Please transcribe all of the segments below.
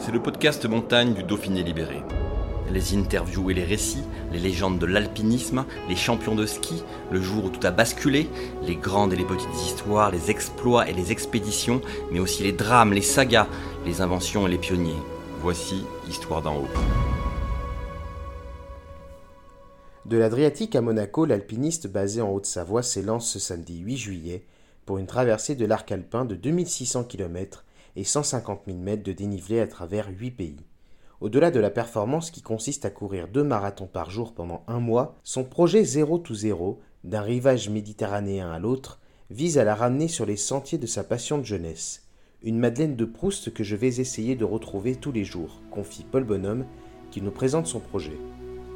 C'est le podcast montagne du Dauphiné libéré. Les interviews et les récits, les légendes de l'alpinisme, les champions de ski, le jour où tout a basculé, les grandes et les petites histoires, les exploits et les expéditions, mais aussi les drames, les sagas, les inventions et les pionniers. Voici Histoire d'en haut. De l'Adriatique à Monaco, l'alpiniste basé en Haute-Savoie s'élance ce samedi 8 juillet pour une traversée de l'arc alpin de 2600 km et 150 000 mètres de dénivelé à travers 8 pays. Au-delà de la performance qui consiste à courir deux marathons par jour pendant un mois, son projet 0 to 0, d'un rivage méditerranéen à l'autre, vise à la ramener sur les sentiers de sa passion de jeunesse. Une Madeleine de Proust que je vais essayer de retrouver tous les jours, confie Paul Bonhomme, qui nous présente son projet.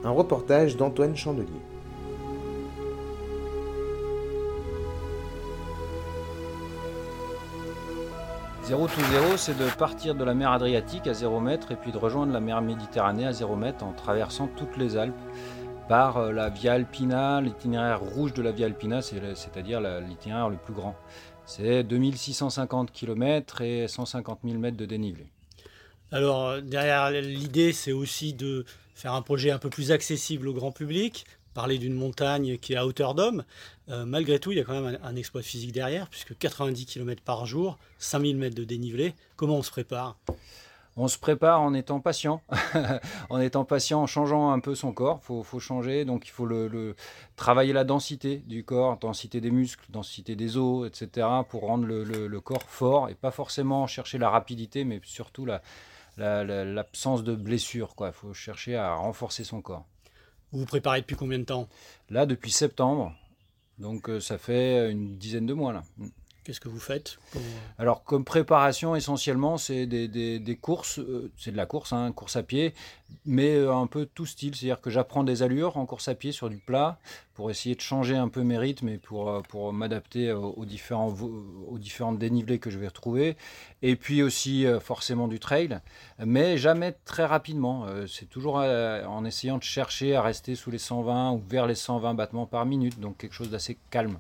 Un reportage d'Antoine Chandelier. Zéro to zéro, c'est de partir de la mer Adriatique à 0 mètre et puis de rejoindre la mer Méditerranée à 0 mètre en traversant toutes les Alpes par euh, la Via Alpina, l'itinéraire rouge de la Via Alpina, c'est- c'est-à-dire l'itinéraire le plus grand. C'est 2650 km et 150 000 mètres de dénivelé. Alors, derrière l'idée, c'est aussi de faire un projet un peu plus accessible au grand public, parler d'une montagne qui est à hauteur d'homme. Euh, malgré tout, il y a quand même un, exploit physique derrière, puisque 90 km par jour, 5000 mètres de dénivelé. Comment on se prépare? On se prépare en étant patient, en étant patient, en changeant un peu son corps. Il faut, changer, donc il faut le, le- travailler la densité du corps, densité des muscles, densité des os, etc., pour rendre le, corps fort et pas forcément chercher la rapidité, mais surtout la- la- la- l'absence de blessure. Il faut chercher à renforcer son corps. Vous vous préparez depuis combien de temps? Là, depuis septembre, donc euh, ça fait une dizaine de mois là. Qu'est-ce que vous faites pour- Alors, comme préparation, essentiellement, c'est des, courses, euh, c'est de la course, hein, course à pied, mais euh, un peu tout style, c'est-à-dire que j'apprends des allures en course à pied sur du plat pour essayer de changer un peu mes rythmes et pour, euh, m'adapter aux, aux différents, dénivelés que je vais retrouver. Et puis aussi, euh, forcément, du trail, mais jamais très rapidement. Euh, c'est toujours euh, en essayant de chercher à rester sous les 120 ou vers les 120 battements par minute, donc quelque chose d'assez calme.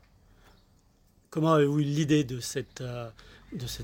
Comment avez-vous eu l'idée de cette, euh,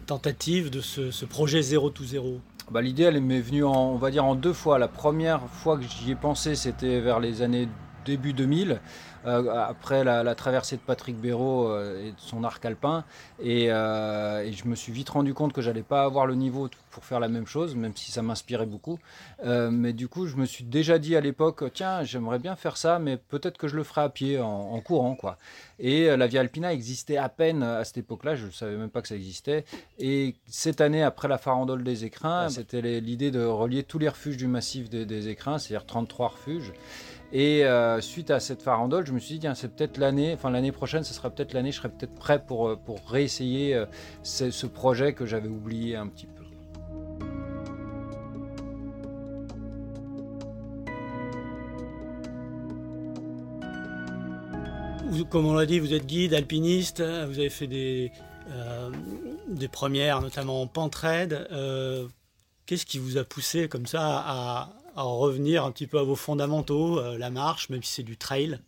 tentative, de ce, ce projet 0 to 0 Bah, L'idée, elle m'est venue, en, on va dire, en deux fois. La première fois que j'y ai pensé, c'était vers les années début 2000, euh, après la, la traversée de Patrick Béraud euh, et de son arc alpin. Et, euh, et je me suis vite rendu compte que j'allais pas avoir le niveau pour faire la même chose, même si ça m'inspirait beaucoup. Mais du coup, je me suis déjà dit à l'époque, tiens, j'aimerais bien faire ça, mais peut-être que je le ferai à pied, en, en courant, quoi. Et la Via Alpina existait à peine à cette époque-là, je ne savais même pas que ça existait. Et cette année, après la farandole des écrins, c'était les- l'idée de relier tous les refuges du massif des, des écrins, c'est-à-dire 33 refuges. Et euh, suite à cette farandole, je me suis dit, c'est peut-être l'année, enfin l'année prochaine, ce sera peut-être l'année, je serai peut-être prêt pour, euh, pour réessayer euh, ce, projet que j'avais oublié un petit peu. Comme on l'a dit, vous êtes guide, alpiniste, vous avez fait des, des premières, notamment en pentraide. Qu'est-ce qui vous a poussé comme ça à revenir un petit peu à vos fondamentaux, euh, la marche, même si c'est du trail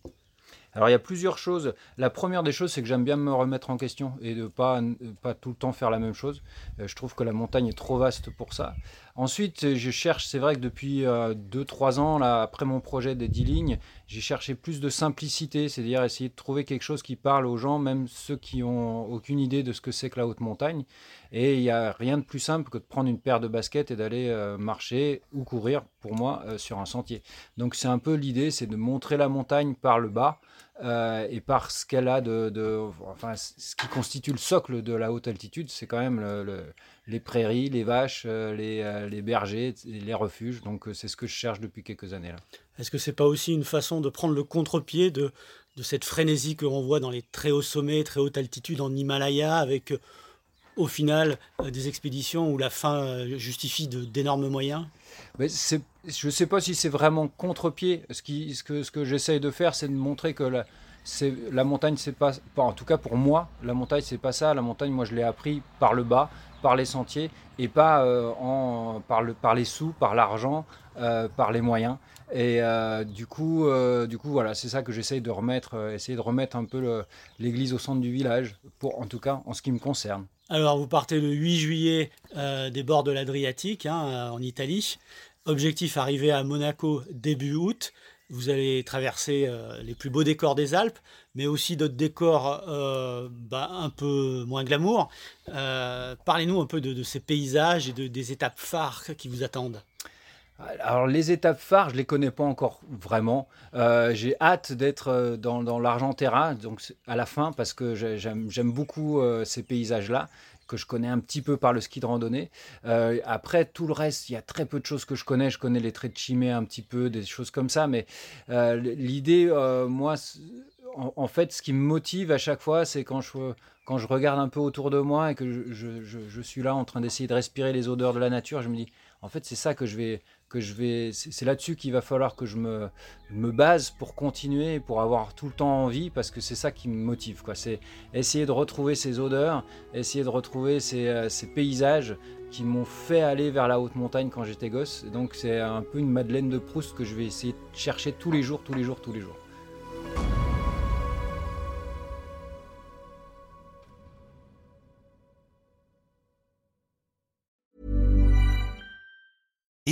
Alors il y a plusieurs choses. La première des choses, c'est que j'aime bien me remettre en question et de pas pas tout le temps faire la même chose. Euh, je trouve que la montagne est trop vaste pour ça. Ensuite, euh, je cherche. C'est vrai que depuis 2-3 ans, là, après mon projet des 10 lignes, j'ai cherché plus de simplicité, c'est-à-dire essayer de trouver quelque chose qui parle aux gens, même ceux qui ont aucune idée de ce que c'est que la haute montagne. Et il n'y a rien de plus simple que de prendre une paire de baskets et d'aller euh, marcher ou courir, pour moi, euh, sur un sentier. Donc c'est un peu l'idée, c'est de montrer la montagne par le bas euh, et par ce qu'elle a de, enfin, ce qui constitue le socle de la haute altitude, c'est quand même le- le- les prairies, les vaches, euh, les, euh, les bergers, les refuges. Donc c'est ce que je cherche depuis quelques années là. Est-ce que c'est pas aussi une façon de prendre le contre-pied de, de cette frénésie que l'on voit dans les très hauts sommets, très haute altitude en Himalaya, avec au final des expéditions où la fin justifie d'énormes moyens? Mais je ne sais pas si c'est vraiment contre-pied. Ce, que, j'essaye de faire, c'est de montrer que la, montagne, c'est pas, en tout cas pour moi, la montagne, c'est pas ça. La montagne, moi, je l'ai appris par le bas, par les sentiers, et pas en, par, le, par les sous, par l'argent, par les moyens. Et euh, du, coup, euh, du coup, voilà, c'est ça que j'essaye de remettre, euh, essayer de remettre un peu l'église au centre du village, pour, en tout cas en ce qui me concerne. Alors, vous partez le 8 juillet des bords de l'Adriatique, hein, en Italie. Objectif arriver à Monaco début août. Vous allez traverser les plus beaux décors des Alpes, mais aussi d'autres décors bah, un peu moins glamour. Parlez-nous un peu de, ces paysages et de, des étapes phares qui vous attendent. Alors les étapes phares, je les connais pas encore vraiment. Euh, j'ai hâte d'être euh, dans, l'Argentera, donc à la fin, parce que j'aime beaucoup euh, ces paysages-là que je connais un petit peu par le ski de randonnée. après, tout le reste, il y a très peu de choses que je connais. Je connais les traits de Chimay un petit peu, des choses comme ça. Mais l'idée, moi, en, fait, ce qui me motive à chaque fois, c'est quand je, regarde un peu autour de moi et que je, je suis là en train d'essayer de respirer les odeurs de la nature, je me dis, en fait, c'est ça que je vais, que je vais, c'est là-dessus qu'il va falloir que je me, base pour continuer, pour avoir tout le temps envie, parce que c'est ça qui me motive. Quoi. C'est essayer de retrouver ces odeurs, essayer de retrouver ces, euh, ces paysages qui m'ont fait aller vers la haute montagne quand j'étais gosse. Donc c'est un peu une Madeleine de Proust que je vais essayer de chercher tous les jours, tous les jours, tous les jours.